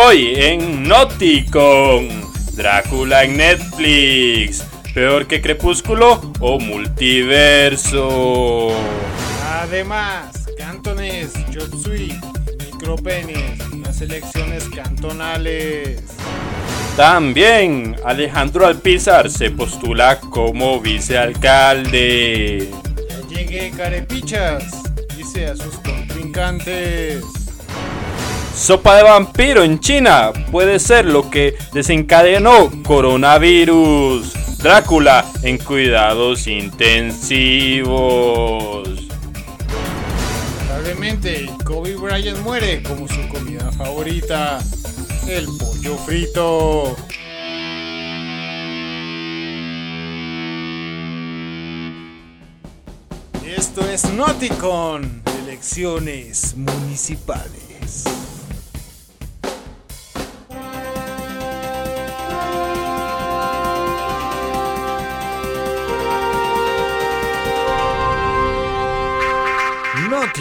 Hoy en Noticon, Drácula en Netflix, peor que Crepúsculo o Multiverso. Además, cantones, Yotsui, micropenes, las elecciones cantonales. También Alejandro Alpizar se postula como vicealcalde. Ya llegué carepichas, dice a sus contrincantes. Sopa de vampiro en China puede ser lo que desencadenó coronavirus. Drácula en cuidados intensivos. Lamentablemente, Kobe Bryant muere como su comida favorita, el pollo frito. Esto es Noticon, elecciones municipales.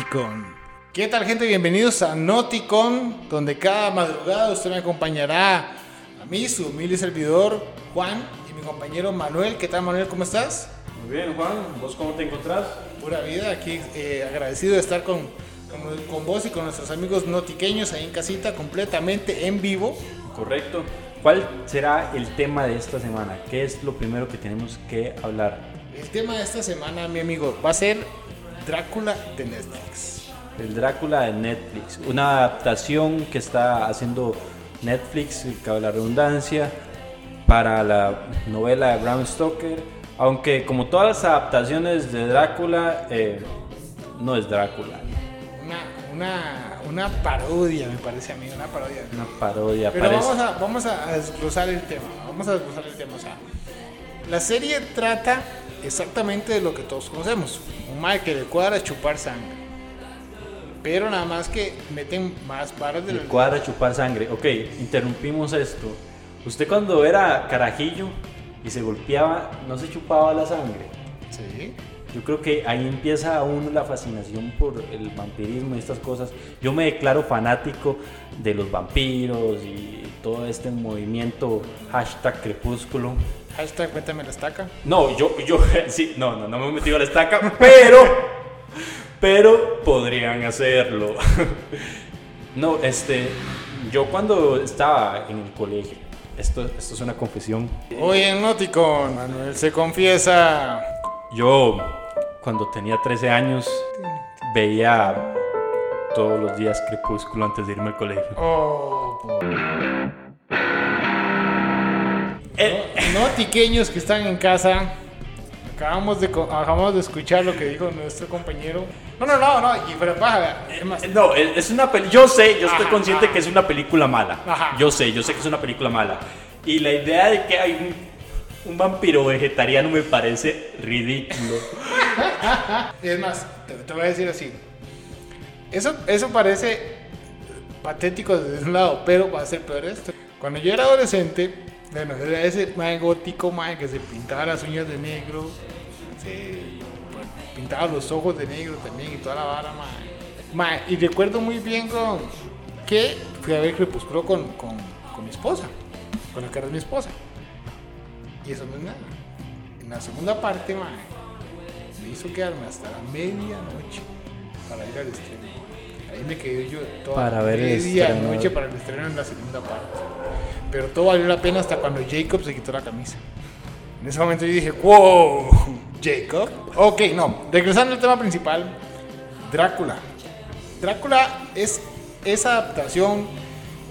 Noticon. ¿Qué tal gente? Bienvenidos a Noticon, donde cada madrugada usted me acompañará a mí, su humilde servidor Juan y mi compañero Manuel. ¿Qué tal Manuel? ¿Cómo estás? Muy bien, Juan. ¿Vos cómo te encontrás? Pura vida, aquí eh, agradecido de estar con, con, con vos y con nuestros amigos notiqueños ahí en casita, completamente en vivo. Correcto. ¿Cuál será el tema de esta semana? ¿Qué es lo primero que tenemos que hablar? El tema de esta semana, mi amigo, va a ser Drácula de Netflix. El Drácula de Netflix. Una adaptación que está haciendo Netflix, cabe la redundancia, para la novela de Bram Stoker. Aunque como todas las adaptaciones de Drácula, eh, no es Drácula. Una, una, una parodia, me parece a mí, una parodia. Una parodia. Pero parece. vamos a, vamos a desglosar el tema. Vamos a desglosar el tema. O sea, la serie trata exactamente de lo que todos conocemos. Un mal que le cuadra chupar sangre. Pero nada más que meten más varas de la cuadra chupar sangre. Ok, interrumpimos esto. Usted cuando era carajillo y se golpeaba, no se chupaba la sangre. Sí. Yo creo que ahí empieza uno la fascinación por el vampirismo y estas cosas. Yo me declaro fanático de los vampiros y todo este movimiento hashtag crepúsculo. Hashtag cuéntame la estaca. No, yo, yo, sí, no, no, no me he metido a la estaca, pero, pero podrían hacerlo. No, este, yo cuando estaba en el colegio, esto, esto es una confesión, Hoy en Noticon, Manuel se confiesa. yo cuando tenía 13 años veía todos los días crepúsculo antes de irme al colegio. Oh, por- Eh, Notiqueños que están en casa. Acabamos de, acabamos de escuchar lo que dijo nuestro compañero. No, no, no, no. Y pero baja, es más, No, es una película. Yo sé, yo estoy Ajá, consciente ajá. que es una película mala. Ajá. Yo sé, yo sé que es una película mala. Y la idea de que hay un, un vampiro vegetariano me parece ridículo. Es más, te, te voy a decir así. Eso, eso parece patético desde un lado, pero va a ser peor esto. Cuando yo era adolescente, bueno, era ese mae gótico, mae, que se pintaba las uñas de negro, se pintaba los ojos de negro también y toda la vara, mae. Mae, y recuerdo muy bien con, que fui a ver Crepúsculo con, con, con mi esposa, con la que era mi esposa. Y eso no es nada. En la segunda parte, mae, me hizo quedarme hasta la medianoche para ir al estreno. Ahí me quedé yo toda Para ver el medianoche estreno. para el estreno en la segunda parte. Pero todo valió la pena hasta cuando Jacob se quitó la camisa. En ese momento yo dije, wow, Jacob. Ok, no, regresando al tema principal, Drácula. Drácula es esa adaptación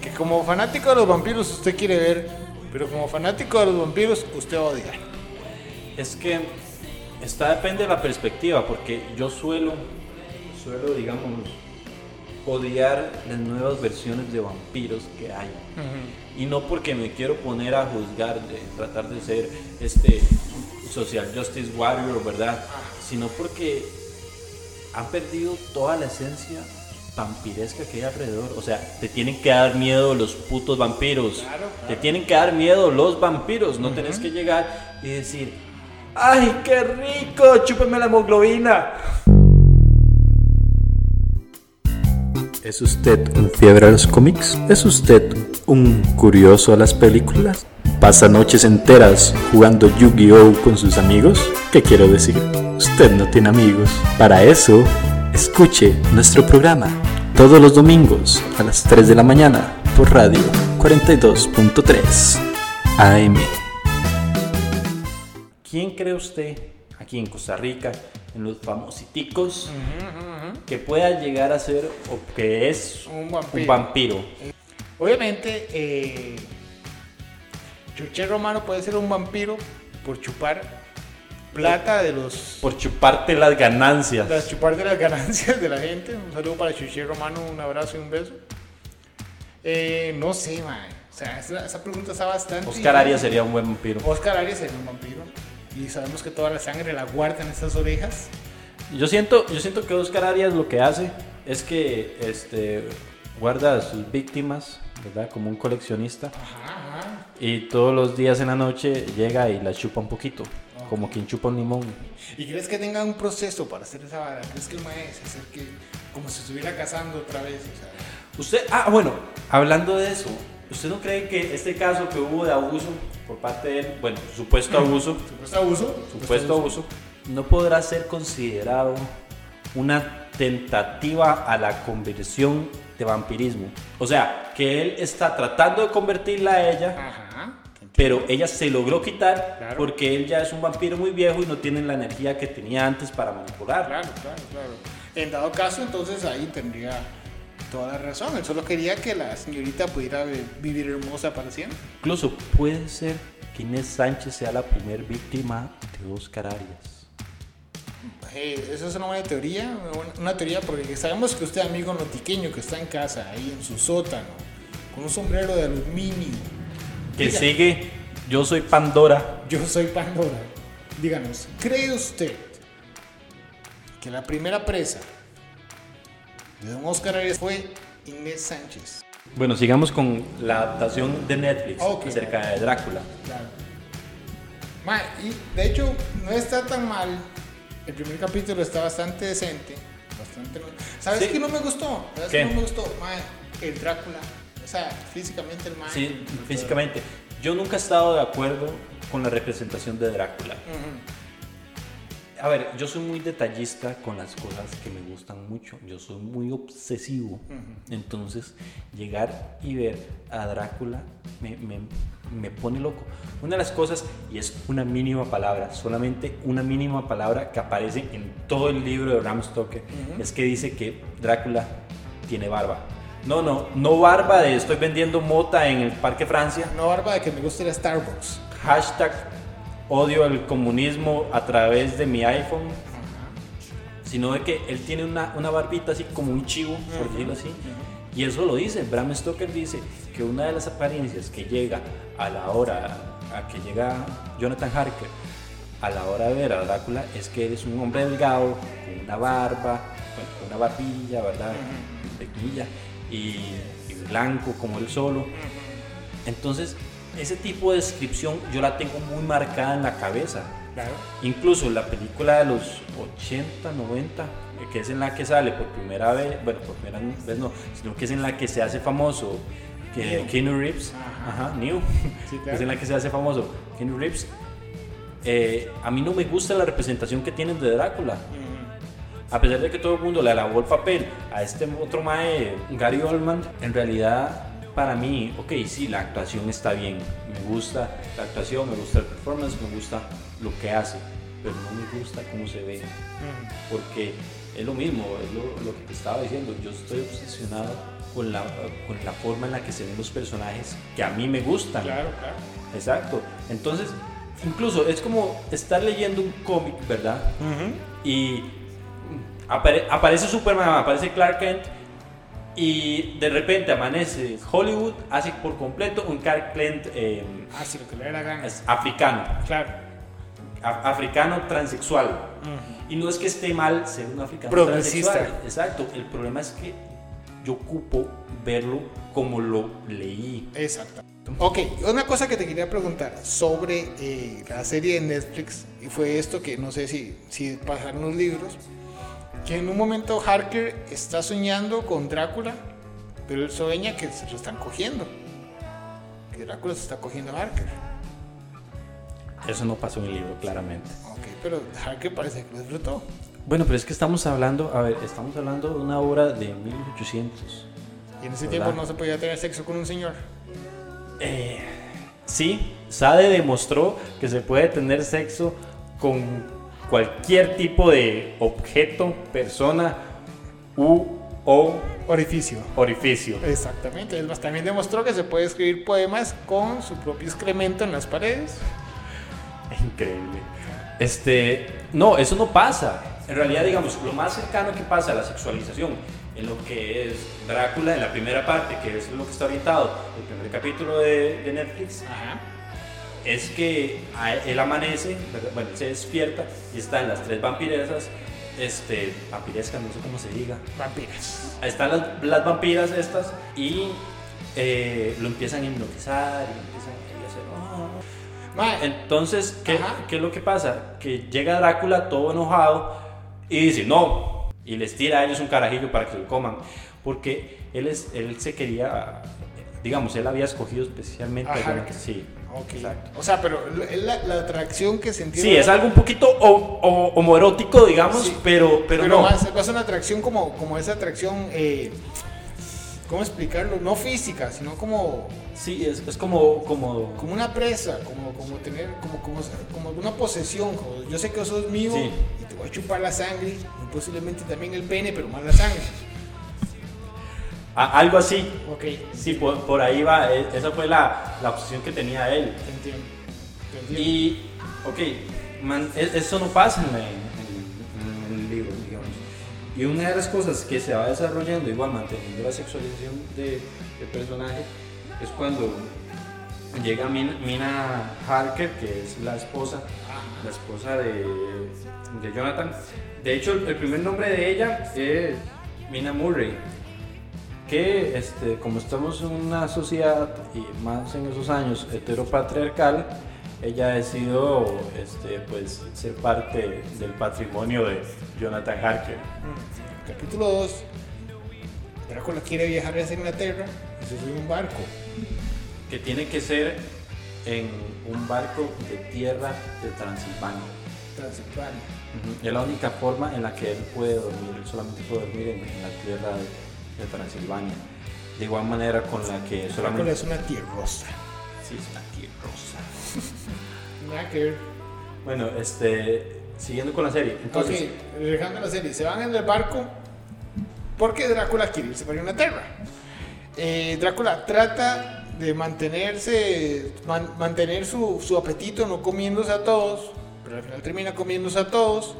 que como fanático de los vampiros usted quiere ver, pero como fanático de los vampiros usted odia. Es que está depende de la perspectiva, porque yo suelo, suelo, digamos, odiar las nuevas versiones de vampiros que hay. Y no porque me quiero poner a juzgar, de tratar de ser este social justice warrior, ¿verdad? Sino porque han perdido toda la esencia vampiresca que hay alrededor. O sea, te tienen que dar miedo los putos vampiros. Claro, Te tienen que dar miedo los vampiros. No tenés que llegar y decir, ¡ay, qué rico! ¡Chúpeme la hemoglobina! ¿Es usted un fiebre a los cómics? ¿Es usted un curioso a las películas? ¿Pasa noches enteras jugando Yu-Gi-Oh con sus amigos? ¿Qué quiero decir? Usted no tiene amigos. Para eso, escuche nuestro programa todos los domingos a las 3 de la mañana por radio 42.3 AM. ¿Quién cree usted aquí en Costa Rica, en los famositicos, que pueda llegar a ser o que es Un vampiro. un vampiro? Obviamente, eh, Chuché Romano puede ser un vampiro por chupar plata de los. Por chuparte las ganancias. Las chupar de las ganancias de la gente. Un saludo para Chuché Romano, un abrazo y un beso. Eh, no sé, man. O sea, esa, esa pregunta está bastante. Oscar Arias sería un buen vampiro. Oscar Arias sería un vampiro. Y sabemos que toda la sangre la guarda en estas orejas. Yo siento, yo siento que Oscar Arias lo que hace es que este, guarda a sus víctimas, ¿verdad? Como un coleccionista. Ajá, ajá. Y todos los días en la noche llega y la chupa un poquito. Como quien chupa un limón. ¿Y crees que tenga un proceso para hacer esa vara? ¿Crees que el maestro es el que, como si estuviera casando otra vez? O sea, Usted, ah, bueno, hablando de eso, ¿usted no cree que este caso que hubo de abuso por parte de él, bueno, supuesto abuso, ¿Supuesto abuso? supuesto abuso, no podrá ser considerado una tentativa a la conversión de vampirismo? O sea, que él está tratando de convertirla a ella, Ajá. pero ella se logró quitar Claro. porque él ya es un vampiro muy viejo y no tiene la energía que tenía antes para manipular. Claro, claro, claro. En dado caso, entonces ahí tendría toda la razón. Él solo quería que la señorita pudiera vi- vivir hermosa para siempre. Incluso puede ser que Inés Sánchez sea la primer víctima de Oscar Arias. Eh, esa es una buena teoría, una teoría porque sabemos que usted, amigo notiqueño, que está en casa, ahí en su sótano, con un sombrero de aluminio, Que sigue, yo soy Pandora. yo soy Pandora. Díganos, ¿cree usted que la primera presa de don Oscar Arias fue Inés Sánchez? Bueno, sigamos con la adaptación de Netflix acerca de Drácula. Claro. Ma, y de hecho, no está tan mal. El primer capítulo está bastante decente. Bastante ¿Sabes Sí. qué no me gustó? ¿Sabes ¿Qué? qué no me gustó? Ma, el Drácula. O sea, físicamente el man. Sí, físicamente. Yo nunca he estado de acuerdo con la representación de Drácula. A ver, yo soy muy detallista con las cosas que me gustan mucho. Yo soy muy obsesivo. Entonces, llegar y ver a Drácula me, me- me pone loco. Una de las cosas, y es una mínima palabra, solamente una mínima palabra que aparece en todo el libro de Bram Stoker, es que dice que Drácula tiene barba. No, no, no barba de estoy vendiendo mota en el Parque Francia. No barba de que me guste la Starbucks. Hashtag odio el comunismo a través de mi iPhone. Sino de que él tiene una, una barbita así como un chivo, por decirlo así. Y eso lo dice, Bram Stoker dice que una de las apariencias que llega a la hora, a que llega Jonathan Harker, a la hora de ver a Drácula, es que él es un hombre delgado, con una barba, con una barbilla, ¿verdad? Y, y blanco como él solo. Entonces, ese tipo de descripción yo la tengo muy marcada en la cabeza. Claro. Incluso la película de los 80, 90, eh, que es en la que sale por primera vez, bueno, por primera vez no, sino que es en la que se hace famoso que. Keanu Reeves, Ajá. ajá, New, Sí, claro. es en la que se hace famoso Keanu Reeves. Eh, a mí no me gusta la representación que tienen de Drácula. A pesar de que todo el mundo le alabó el papel a este otro mae, Gary Oldman, en realidad para mí, ok, sí, la actuación está bien, me gusta la actuación, me gusta el performance, me gusta lo que hace, pero no me gusta cómo se ve, porque es lo mismo, es lo, lo que te estaba diciendo, yo estoy obsesionado con la, con la forma en la que se ven los personajes que a mí me gustan. Claro, claro. Exacto. Entonces, incluso es como estar leyendo un cómic, ¿verdad? Y apare- aparece Superman, aparece Clark Kent y de repente amanece Hollywood, hace por completo un Clark Kent eh, Ah, sí, lo que le dé la gana. es africano, Claro. a- africano transexual. Y no es que esté mal ser un africano Progresista. transexual. Exacto. El problema es que yo ocupo verlo como lo leí. Exacto. Ok, una cosa que te quería preguntar sobre eh, la serie de Netflix, y fue esto que no sé si, si pasaron los libros, que en un momento Harker está soñando con Drácula, pero él sueña que se lo están cogiendo. que Drácula se está cogiendo a Harker. Eso no pasó en el libro, claramente. Ok, pero Harker parece que lo disfrutó. Bueno, pero es que estamos hablando, a ver, estamos hablando de una obra de 1800. Y en ese ¿Verdad? tiempo no se podía tener sexo con un señor. Eh, sí, Sade demostró que se puede tener sexo con cualquier tipo de objeto, persona u o Orificio. orificio. Exactamente. Más, también demostró que se puede escribir poemas con su propio excremento en las paredes. Increíble. Este, no, eso no pasa. En realidad, digamos, lo más cercano que pasa a la sexualización en lo que es Drácula en la primera parte, que es lo que está habitado, el primer capítulo de, de Netflix, Ajá. Es que él, amanece, bueno, él se despierta y están las tres vampiresas, este, vampirescas, no sé cómo se diga, Vampiras. Están las, las vampiras estas y eh, lo empiezan a hipnotizar y empiezan ahí a hacer... Mae, Entonces, ¿qué. ¿qué es lo que pasa? Que llega Drácula todo enojado y dice, no, y les tira a ellos un carajillo para que lo coman, porque él, es, él se quería, digamos, él había escogido especialmente... Ajá, alguna- que- sí, exacto. O sea, pero es la, la atracción que sentí. Sí, es algo un poquito ho- ho- homoerótico, digamos, Sí. pero, pero, Pero, no. más, más una atracción como, como esa atracción. Eh, ¿Cómo explicarlo? No física, sino como, Sí, es, es como, como, como una presa, como, como tener, como, como, como una posesión. como, yo sé que sos mío Sí. y te voy a chupar la sangre, y posiblemente también el pene, pero más la sangre. A- algo así. Ok, Sí, por, por ahí va, e- esa fue la, la obsesión que tenía él. te entiendo. te entiendo. Y, ok, man, e- eso no pasa en, la- en- en el libro, digamos. Y una de las cosas que se va desarrollando, igual manteniendo la sexualización de- del personaje, es cuando llega Mina, Mina Harker, que es la esposa, la esposa de, de Jonathan. De hecho, el, el primer nombre de ella es Mina Murray que este, como estamos en una sociedad y más en esos años heteropatriarcal, ella ha decidido este, pues, ser parte del patrimonio de Jonathan Harker. Mm. Capítulo 2. Drácula quiere viajar hacia Inglaterra y se sube un barco. Que tiene que ser en un barco de tierra de Transilvania. Transilvania. Es la única forma en la que él puede dormir, él solamente puede dormir en, en la tierra de, de Transilvania. De igual manera con la que Drácula solamente... es una tierrosa. Sí, es una que ver. Bueno, este, siguiendo con la serie. Entonces, ok, a la serie. Se van en el barco porque Drácula quiere irse para Inglaterra. Eh, Drácula trata de mantenerse, man- mantener su, su apetito, no comiéndose a todos, pero al final termina comiéndose a todos,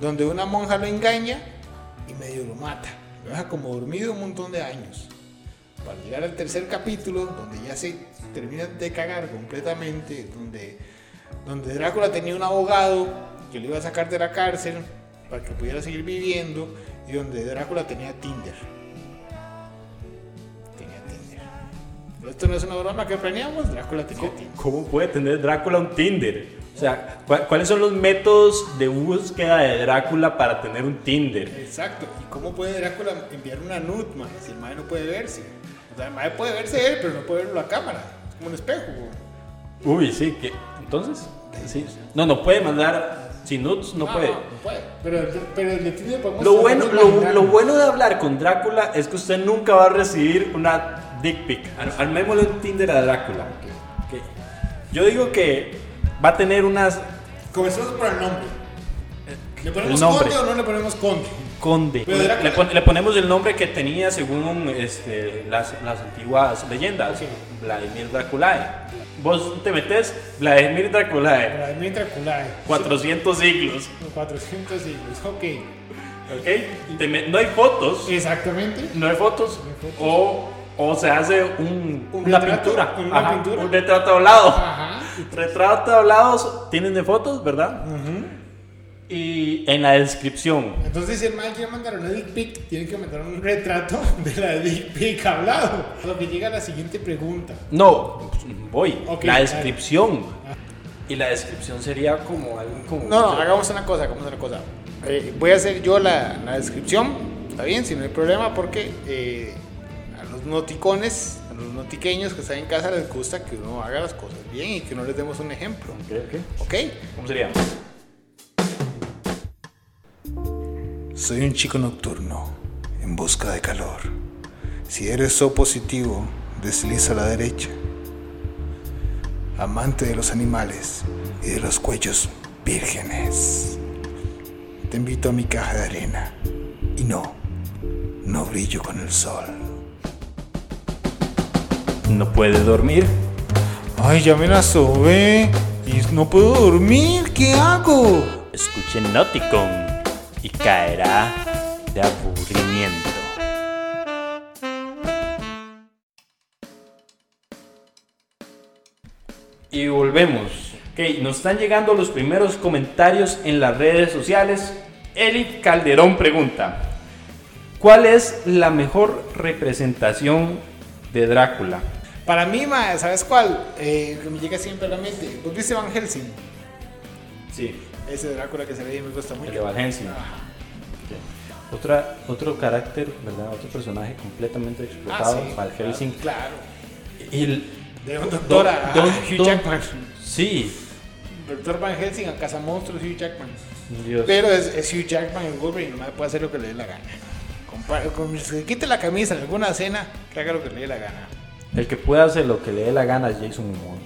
donde una monja lo engaña y medio lo mata. Lo deja como dormido un montón de años. Para llegar al tercer capítulo, donde ya se termina de cagar completamente, donde, donde Drácula tenía un abogado que lo iba a sacar de la cárcel para que pudiera seguir viviendo, y donde Drácula tenía Tinder. Tenía Tinder. Esto no es una broma que planeamos, Drácula tenía Tinder. ¿cómo puede tener Drácula un Tinder? O sea, ¿cu- ¿cuáles son los métodos de búsqueda de Drácula para tener un Tinder? Exacto. ¿Y cómo puede Drácula enviar una nude, man, si el mae no puede verse? O sea, el mae puede verse él, pero no puede verlo la cámara. Es como un espejo. Uy, sí, que entonces, sí. No, no puede mandar sin nudes, no Ah, puede. No, puede. Pero, pero el de Lo bueno, lo, bueno de hablar con Drácula es que usted nunca va a recibir una dick pic. Ar- Armémosle un Tinder a Drácula. Ok. Yo digo que va a tener unas Comencemos por el nombre. ¿Le ponemos el nombre. conde o no le ponemos conde? Conde. Le, Drácula- le pon- le ponemos el nombre que tenía según este, las, las antiguas leyendas. Vladimir Draculae. Vos te metes Vladimir Draculae. Vladimir Draculae. 400 siglos. Los 400 siglos, ok. ¿Ok? Te no hay fotos. Exactamente. No hay fotos. No hay fotos. O, o se hace un, Un una retrato, pintura. una Ajá, pintura. Un retrato hablado. Ajá. Retrato hablados tienen de fotos, ¿verdad? Y en la descripción. Entonces, si el man quiere mandar una dick pic, tiene que mandar un retrato de la dick pic hablado. Lo que llega a la siguiente pregunta. No, voy. Ok, la descripción. Y la descripción sería como algo como. No, no, hagamos una cosa, hagamos una cosa. Eh, voy a hacer yo la, la descripción, está bien, si no hay problema, porque eh, los los noticones, a los notiqueños que están en casa les gusta que uno haga las cosas bien y que no les demos un ejemplo. ¿Ok? ¿Cómo sería? Soy un chico nocturno en busca de calor. Si eres so positivo, desliza a la derecha. Amante de los animales y de los cuellos vírgenes. Te invito a mi caja de arena. Y no, no brillo con el sol. ¿No puede dormir? Ay, ya me la sobé. Y no puedo dormir. ¿Qué hago? Escuche Nauticon y caerá de aburrimiento. Y volvemos. Ok, nos están llegando los primeros comentarios en las redes sociales. Eli Calderón pregunta: ¿Cuál es la mejor representación de Drácula? Para mí, ma, ¿sabes cuál? Eh, que me llega siempre a la mente. ¿Vos viste Van Helsing? Sí, Ese Drácula que se ve y me gusta el mucho. de Van Helsing. Otra, otro carácter, ¿verdad? Otro personaje completamente Ah, explotado, sí, Van Helsing. Claro. Y el- De un doctor a, Hugh Jackman. Sí, Doctor Van Helsing a Cazamonstruos Hugh Jackman. Dios. Pero es, es Hugh Jackman en Wolverine, no puede hacer lo que le dé la gana. Compa- con- quite la camisa en alguna cena, que haga lo que le dé la gana. El que pueda hacer lo que le dé la gana es Jason Momoa.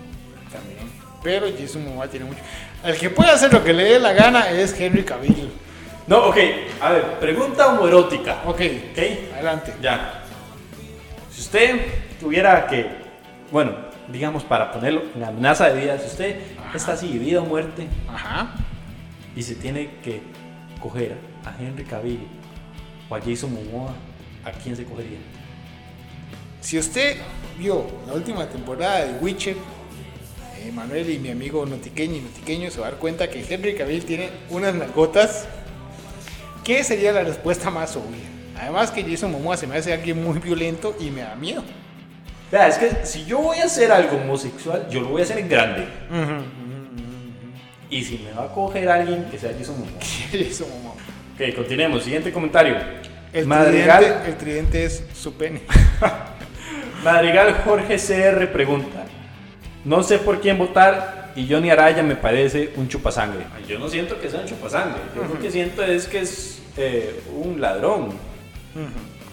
También. Pero Jason Momoa tiene mucho. El que puede hacer lo que le dé la gana es Henry Cavill. No, ok, a ver, pregunta homoerótica. Ok, Ok, adelante. ya. Si usted tuviera que, bueno, digamos para ponerlo en amenaza de vida, si usted está así, vida o muerte, Ajá. y se tiene que coger a Henry Cavill o a Jason Momoa, ¿a quién se cogería? Si usted vio la última temporada de Witcher, eh, Manuel y mi amigo Notiqueño y Notiqueño se va a dar cuenta que Henry Cavill tiene unas nalgotas. ¿Qué sería la respuesta más obvia? Además que Jason Momoa se me hace alguien muy violento y me da miedo. Vea, es que si yo voy a hacer algo homosexual, yo lo voy a hacer en grande. Y si me va a coger alguien que sea Jason Momoa. Jason Momoa. Ok, continuemos. Siguiente comentario. El Madrigal, tridente, el tridente es su pene. Madrigal Jorge CR pregunta: No sé por quién votar y Johnny Araya me parece un chupasangre. Ay, Yo no siento que sea un chupasangre. Yo lo que siento es que es eh, un ladrón.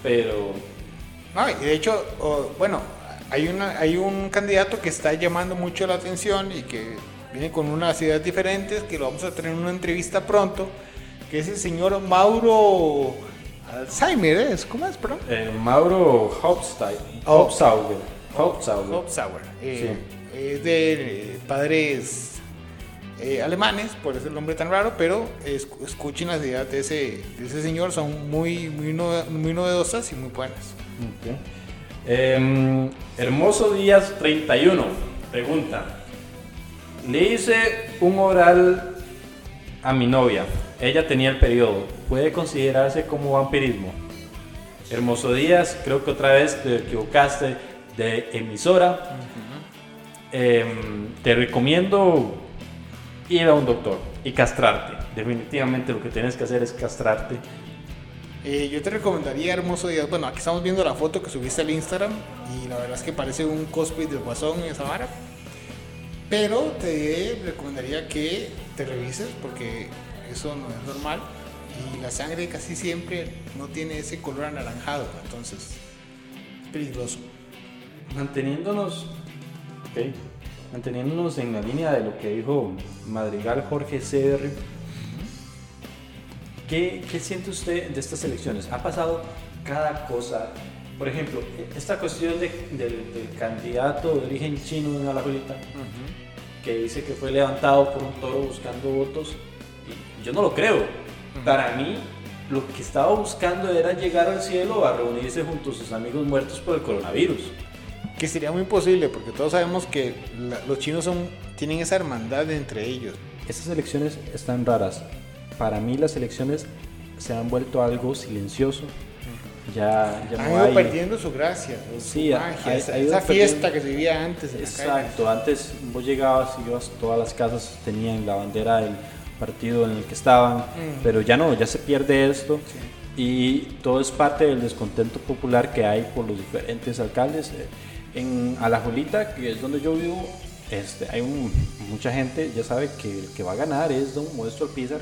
Pero. No, y de hecho, oh, bueno, hay, una, hay un candidato que está llamando mucho la atención y que viene con unas ideas diferentes, que lo vamos a tener en una entrevista pronto, que es el señor Mauro Alzheimer, ¿es? ¿Cómo es, perdón? eh, Mauro Hofstein. Oh. Hofsauger. Hofsauger. Hofsauer. Eh, Es de eh, padres eh, alemanes, por eso el nombre tan raro, pero es- escuchen las ideas de ese, de ese señor, son muy, muy, muy novedosas y muy buenas. Ok. Em, Hermoso Díaz 31 pregunta: Le hice un oral a mi novia. Ella tenía el periodo. ¿Puede considerarse como vampirismo? Hermoso Díaz, creo que otra vez te equivocaste de emisora. Em, te recomiendo ir a un doctor y castrarte. Definitivamente lo que tienes que hacer es castrarte. Eh, yo te recomendaría Hermoso Díaz. Bueno, aquí estamos viendo la foto que subiste al Instagram y la verdad es que parece un cosplay del Guasón en esa vara. Pero te recomendaría que te revises porque eso no es normal y la sangre casi siempre no tiene ese color anaranjado, entonces es peligroso. Manteniéndonos, manteniéndonos en la línea de lo que dijo Madrigal Jorge CR, ¿qué, qué siente usted de estas elecciones? Ha pasado cada cosa. Por ejemplo, esta cuestión de- del, del candidato de origen chino en Alajuelita, que dice que fue levantado por un toro buscando votos, y yo no lo creo. Para mí, lo que estaba buscando era llegar al cielo a reunirse junto a sus amigos muertos por el coronavirus. Que sería muy posible porque todos sabemos que la- los chinos son, tienen esa hermandad entre ellos. Estas elecciones están raras. Para mí las elecciones se han vuelto algo silencioso. Ya, ya Han no ido hay... perdiendo su gracia, su Sí, magia, ha- esa, ha esa fiesta que se vivía antes en la calle. Exacto, antes vos llegabas y ibas, todas las casas tenían la bandera del partido en el que estaban, Mm. pero ya no, ya se pierde esto. y todo es parte del descontento popular que hay por los diferentes alcaldes. En Alajolita, que es donde yo vivo, este, hay mucha gente, ya sabe que el que va a ganar es don Modesto Alpizar,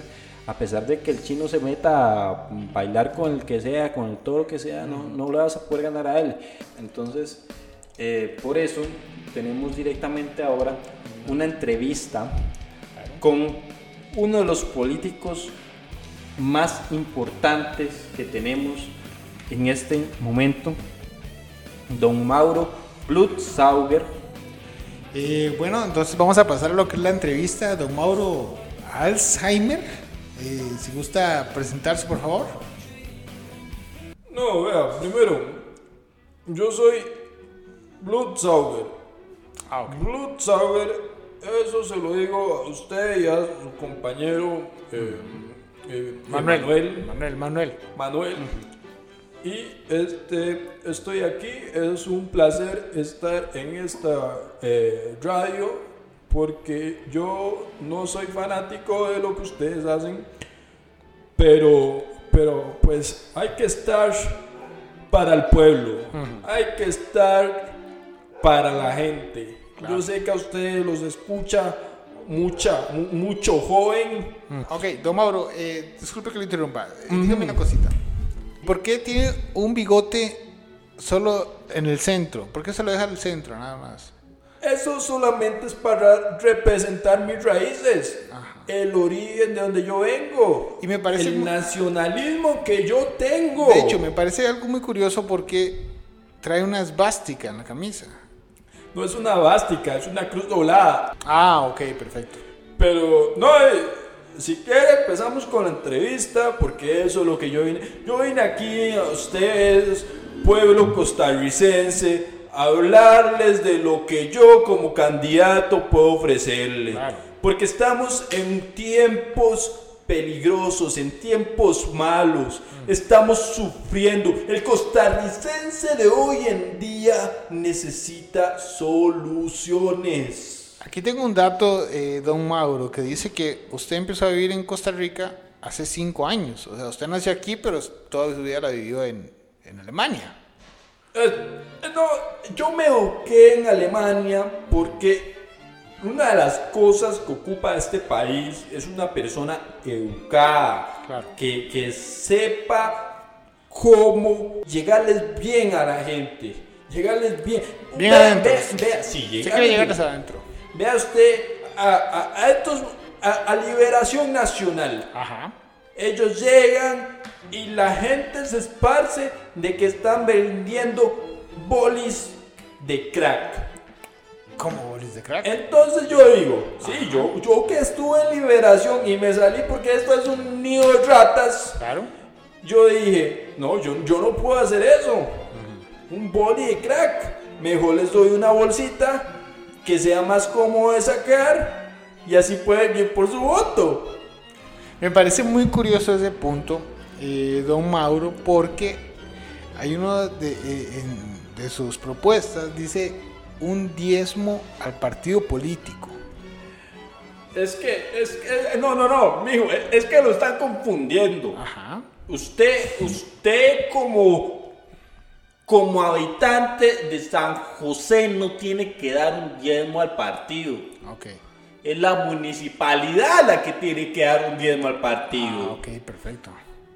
a pesar de que el chino se meta a bailar con el que sea, con el toro que sea, no, no le vas a poder ganar a él. Entonces, eh, por eso tenemos directamente ahora una entrevista con uno de los políticos más importantes que tenemos en este momento, don Mauro Blutsauger. Eh, bueno, entonces vamos a pasar a lo que es la entrevista, don Mauro Alzheimer. Eh, si gusta presentarse, por favor. No, vea, primero, yo soy Blutsauger. Ah, Blutsauger, eso se lo digo a usted y a su compañero. Eh, eh, Manuel. Manuel, Manuel. Manuel. Y este, estoy aquí, es un placer estar en esta radio porque yo no soy fanático de lo que ustedes hacen, pero, pero pues hay que estar para el pueblo, hay que estar para la gente. Yo sé que a ustedes los escucha mucha, mucho joven. Ok, don Mauro, eh, disculpe que lo interrumpa. Eh, dígame una cosita. ¿Por qué tiene un bigote solo en el centro? ¿Por qué se lo deja en el centro nada más? Eso solamente es para representar mis raíces, el origen de donde yo vengo, y me parece el nacionalismo que yo tengo. De hecho, me parece algo muy curioso porque trae una esvástica en la camisa. No es una bástica, es una cruz doblada. Ah, ok, perfecto. Pero, no, eh, si quiere empezamos con la entrevista, porque eso es lo que yo vine. Yo vine aquí a ustedes, pueblo costarricense, hablarles de lo que yo como candidato puedo ofrecerle. Porque estamos en tiempos peligrosos, en tiempos malos. Estamos sufriendo. El costarricense de hoy en día necesita soluciones. Aquí tengo un dato, eh, don Mauro, que dice que usted empezó a vivir en Costa Rica hace cinco años. O sea, usted nació aquí, pero toda su vida la vivió en, en Alemania. Eh, no, yo me eduqué en Alemania porque una de las cosas que ocupa este país es una persona educada, que, que, sepa cómo llegarles bien a la gente, llegarles bien. Bien adentro. Vea, sí, llegarles adentro. Vea usted a, a, estos, a, Liberación Nacional. Ajá. Ellos llegan y la gente se esparce de que están vendiendo bolis de crack. ¿Cómo bolis de crack? Entonces yo digo, sí, yo, yo que estuve en liberación y me salí porque esto es un nido de ratas. Claro. Yo dije, no, yo, yo no puedo hacer eso. Un boli de crack. Mejor les doy una bolsita que sea más cómodo de sacar y así pueden ir por su voto. Me parece muy curioso ese punto, eh, don Mauro, porque hay uno de, eh, de sus propuestas, dice un diezmo al partido político. Es que, es que, no, no, no, mijo, es que lo están confundiendo. Ajá. Usted, usted como, como habitante de San José no tiene que dar un diezmo al partido. Ok. Es la municipalidad la que tiene que dar un diezmo al partido. Ah, ok, perfecto.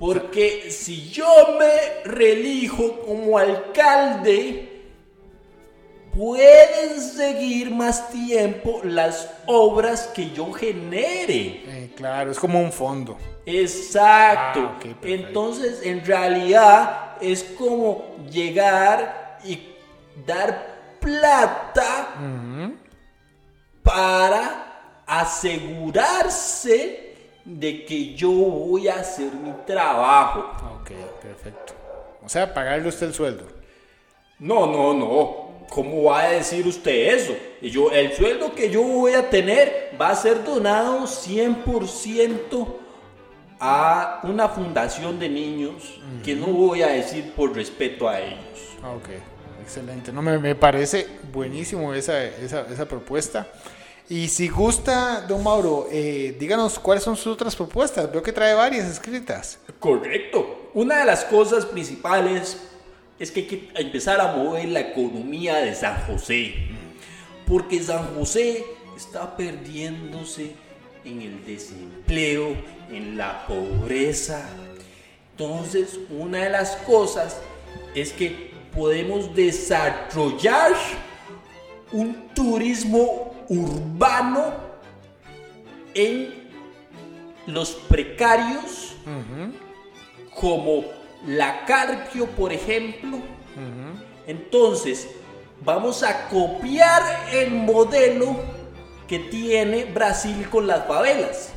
Porque si yo me reelijo como alcalde, pueden seguir más tiempo las obras que yo genere. Eh, claro, es como un fondo. Exacto. Ah, Entonces, en realidad es como llegar y dar plata para asegurarse de que yo voy a hacer mi trabajo. Ok, perfecto. O sea, pagarle usted el sueldo. No, no, no. ¿Cómo va a decir usted eso? Y yo, el sueldo que yo voy a tener va a ser donado 100% a una fundación de niños que no voy a decir por respeto a ellos. Ok, excelente. No, me, me parece buenísimo esa, esa, esa, propuesta. Y si gusta, don Mauro, eh, díganos cuáles son sus otras propuestas. Veo que trae varias escritas. Correcto. una de las cosas principales es que hay que empezar a mover la economía de San José. Porque San José está perdiéndose en el desempleo, en la pobreza. Entonces, una de las cosas es que podemos desarrollar un turismo urbano en los precarios, como la Carpio, por ejemplo. Entonces, vamos a copiar el modelo que tiene Brasil con las favelas.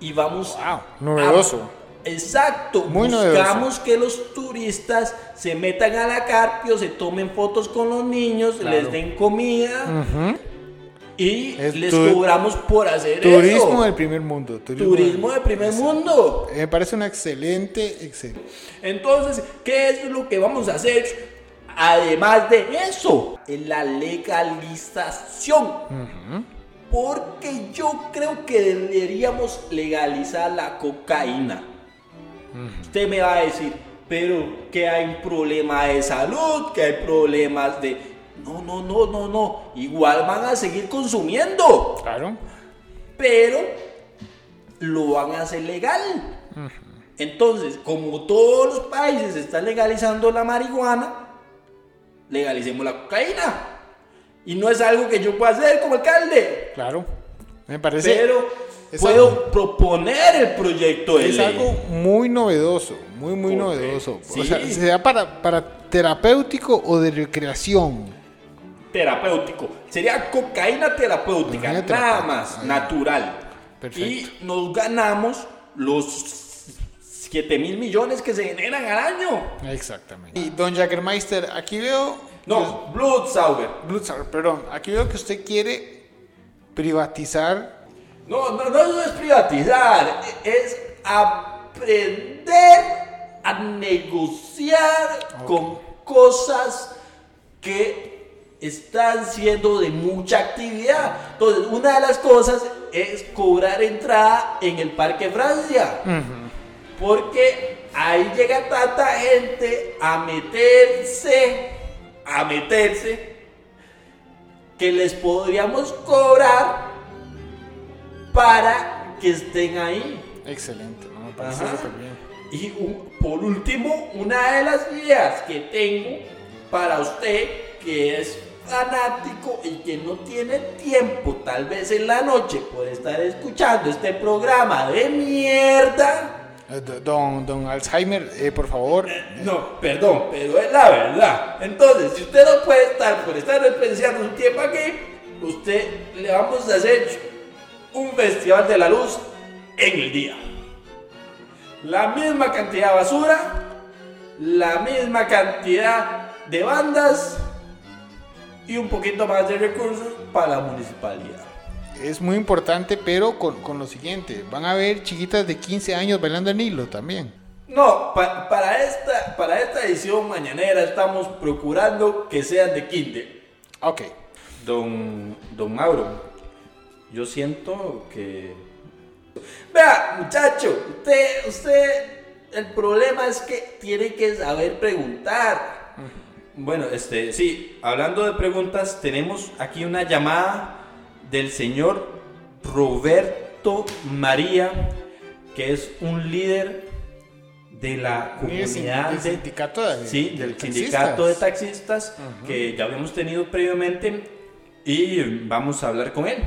Y vamos Wow, novedoso. a- Exacto, Muy buscamos novedoso. que los turistas se metan a la Carpio, se tomen fotos con los niños, les den comida y Es les cobramos por hacer Turismo eso. del primer mundo. Turismo, Turismo de primer mundo. Me parece una excelente, excelente. Entonces, ¿qué es lo que vamos a hacer? Además de eso, en la legalización. Porque yo creo que deberíamos legalizar la cocaína. Usted me va a decir, pero que hay un problema de salud, que hay problemas de... No, no, no, no, no. Igual van a seguir consumiendo Claro. pero lo van a hacer legal. Entonces, como todos los países están legalizando la marihuana, legalicemos la cocaína. Y no es algo que yo pueda hacer como alcalde, Claro. Me parece. pero es puedo algo- proponer el proyecto de Es ley. algo muy novedoso, muy, muy novedoso. Sí. O sea, ¿sea para, para terapéutico o de recreación? Terapéutico. Sería cocaína terapéutica, Cocaína nada más, Ah, natural. Perfecto. Y nos ganamos los 7 mil millones que se generan al año. Exactamente. Y don Jaggermeister, aquí veo. No, Blood Sauber. Blutzar, perdón, aquí veo que usted quiere privatizar. No, no, no, no es privatizar, es aprender a negociar con cosas que están siendo de mucha actividad. Entonces, una de las cosas es cobrar entrada en el Parque Francia. Porque ahí llega tanta gente a meterse, a meterse, que les podríamos cobrar para que estén ahí. Excelente, ¿no? me parece Ajá. súper bien. Y un- por último, una de las ideas que tengo para usted que es fanático y que no tiene tiempo, tal vez en la noche, por estar escuchando este programa de mierda. Eh, do- Don, don Alzheimer, eh, por favor. No, perdón, pero es la verdad. Entonces, si usted no puede estar por estar desperdiciando su tiempo aquí, usted le vamos a hacer un festival de la luz en el día. La misma cantidad de basura, la misma cantidad de bandas y un poquito más de recursos para la municipalidad. Es muy importante, pero con, con lo siguiente: van a ver chiquitas de 15 años bailando en hilo también. No, pa- para, esta, para esta edición mañanera estamos procurando que sean de kinder. Ok. Don, don Mauro, yo siento que... Vea, muchacho, usted, usted, el problema es que tiene que saber preguntar. Bueno, este, sí, hablando de preguntas, tenemos aquí una llamada del señor Roberto María, que es un líder de la comunidad del de- sindicato de- sí, de del taxistas. sindicato de taxistas que ya habíamos tenido previamente y vamos a hablar con él.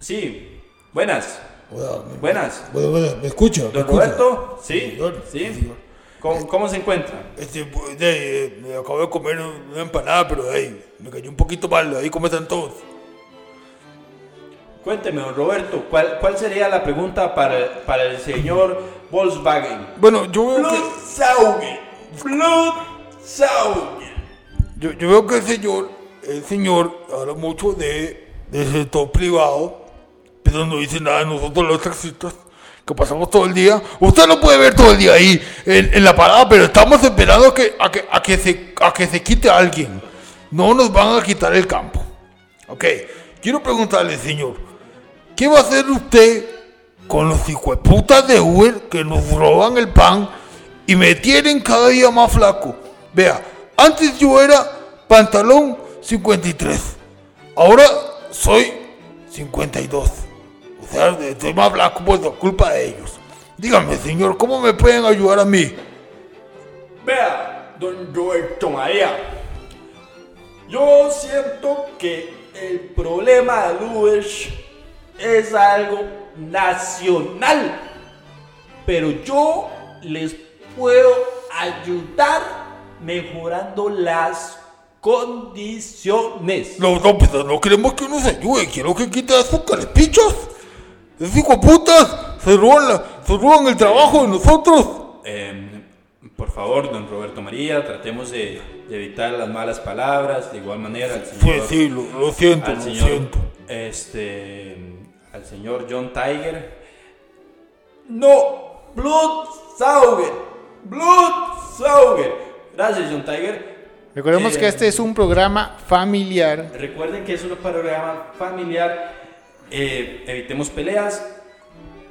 Sí, buenas, Bueno, buenas. bueno, bueno, ¿me escucha? ¿Me Don? Roberto, sí, señor, sí. ¿Cómo, cómo se encuentra? Este, pues, de- me acabo de comer una empanada, pero ahí me cayó un poquito mal. Ahí cómo están todos. Cuénteme, don Roberto, ¿cuál, cuál sería la pregunta para, para el señor Volkswagen? Bueno, yo veo que, Blutsaugen, Blutsaugen. Yo, yo veo que el señor, el señor habla mucho de, del sector privado, pero no dice nada de nosotros los taxistas, que pasamos todo el día. Usted lo puede ver todo el día ahí en, la parada, pero estamos esperando que, a, que, a, que se, a que se quite alguien. No nos van a quitar el campo. Ok, quiero preguntarle, señor, ¿qué va a hacer usted con los hijueputas de Uber que nos roban el pan y me tienen cada día más flaco. Vea, antes yo era pantalón 53, ahora soy 52. Estoy más flaco por la culpa de ellos. Dígame, señor, ¿cómo me pueden ayudar a mí? Vea, don Roberto María. Yo siento que el problema de Uber es algo nacional. Pero yo les puedo ayudar mejorando las condiciones. No, no, pues no queremos que nos ayude, quiero que quite esos carpichos. Esos hijos de putas se roban, la- se roban el trabajo de nosotros. Em, por favor, don Roberto María, tratemos de, de evitar las malas palabras. De igual manera, al señor, Pues sí, lo, lo siento, al lo señor, siento. este, al señor John Tiger. No, Blood Sauger, Blood Sauger. Gracias, John Tiger. Recordemos Eh, que este es un programa familiar. Recuerden que es un programa familiar. Eh, evitemos peleas.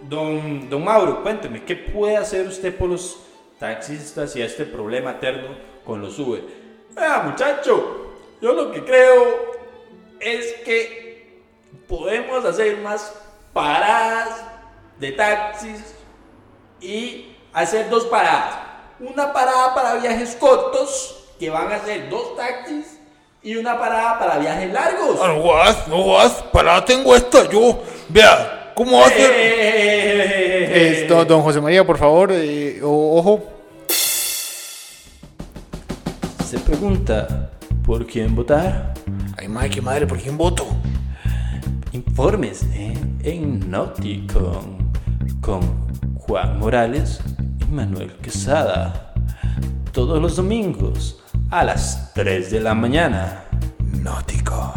Don, don Mauro, cuénteme, ¿qué puede hacer usted por los taxistas y este problema eterno con los Uber? Vea, muchacho, yo lo que creo es que podemos hacer más paradas de taxis y hacer dos paradas. Una parada para viajes cortos, que van a ser dos taxis, y una parada para viajes largos. Ah, no vas, no vas, para tengo esta yo. Vea, ¿cómo va a ser? Eh, Esto, don José María, por favor, eh, o- ojo. Se pregunta por quién votar. Ay, madre, qué madre, ¿por quién voto? Informes en Nauticon con Juan Morales y Manuel Quesada. Todos los domingos a las 3 de la mañana. Náutico.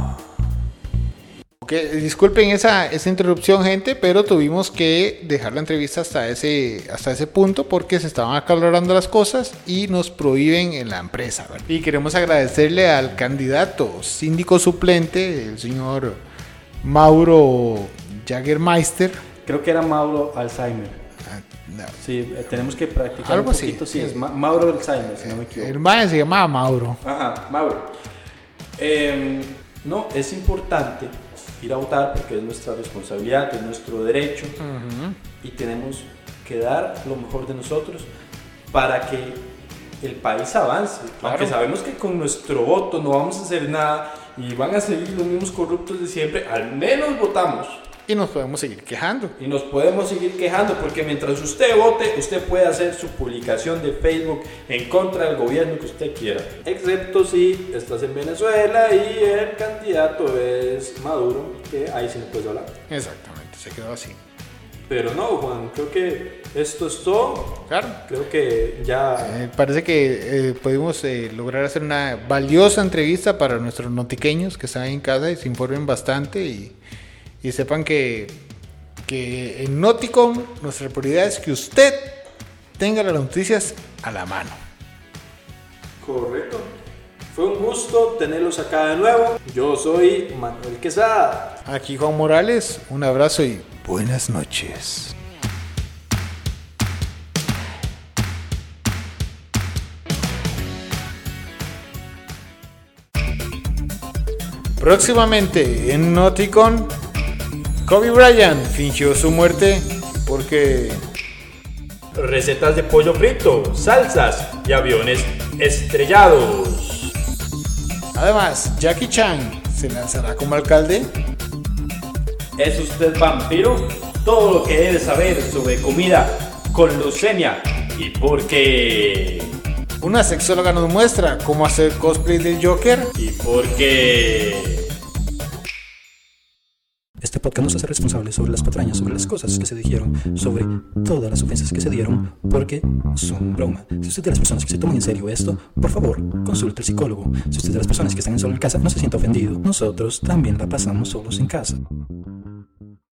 Ok, disculpen esa, esa interrupción, gente, pero tuvimos que dejar la entrevista hasta ese, hasta ese punto porque se estaban acalorando las cosas y nos prohíben en la empresa. ¿verdad? Y queremos agradecerle al candidato síndico suplente, el señor Mauro Jagermeister. Creo que era Mauro Alzheimer. No, Sí, eh, tenemos que practicar Algo un así, poquito. Sí, sí. es Ma- Mauro Alzheimer, si no me equivoco. El mae se llamaba Mauro. Ajá, Mauro. Em, no, es importante ir a votar porque es nuestra responsabilidad, es nuestro derecho y tenemos que dar lo mejor de nosotros para que el país avance. Aunque sabemos que con nuestro voto no vamos a hacer nada y van a seguir los mismos corruptos de siempre, al menos votamos. Y nos podemos seguir quejando. Y nos podemos seguir quejando porque mientras usted vote, usted puede hacer su publicación de Facebook en contra del gobierno que usted quiera. Excepto si estás en Venezuela y el candidato es Maduro, que ahí sí no puedes hablar. Exactamente, se quedó así. Pero no, Juan, creo que esto es todo. Claro. Creo que ya... Eh, parece que eh, pudimos eh, lograr hacer una valiosa entrevista para nuestros notiqueños que están ahí en casa y se informen bastante y, y sepan que, que en Noticom nuestra prioridad es que usted tenga las noticias a la mano. Correcto. Fue un gusto tenerlos acá de nuevo. Yo soy Manuel Quesada. Aquí Juan Morales, un abrazo y buenas noches. Próximamente en Noticon, Kobe Bryant fingió su muerte porque Recetas de pollo frito, salsas y aviones estrellados. además Jackie Chan se lanzará como alcalde. ¿Es usted vampiro? Todo lo que debe saber sobre comida con leucemia y por qué. Una sexóloga nos muestra cómo hacer cosplay del Joker. Y por qué. Este podcast no se hace responsable sobre las patrañas, sobre las cosas que se dijeron, sobre todas las ofensas que se dieron, porque son broma. Si usted es de las personas que se toman en serio esto, por favor, consulte al psicólogo. Si usted es de las personas que están en solo en casa, no se sienta ofendido. Nosotros también la pasamos solos en casa.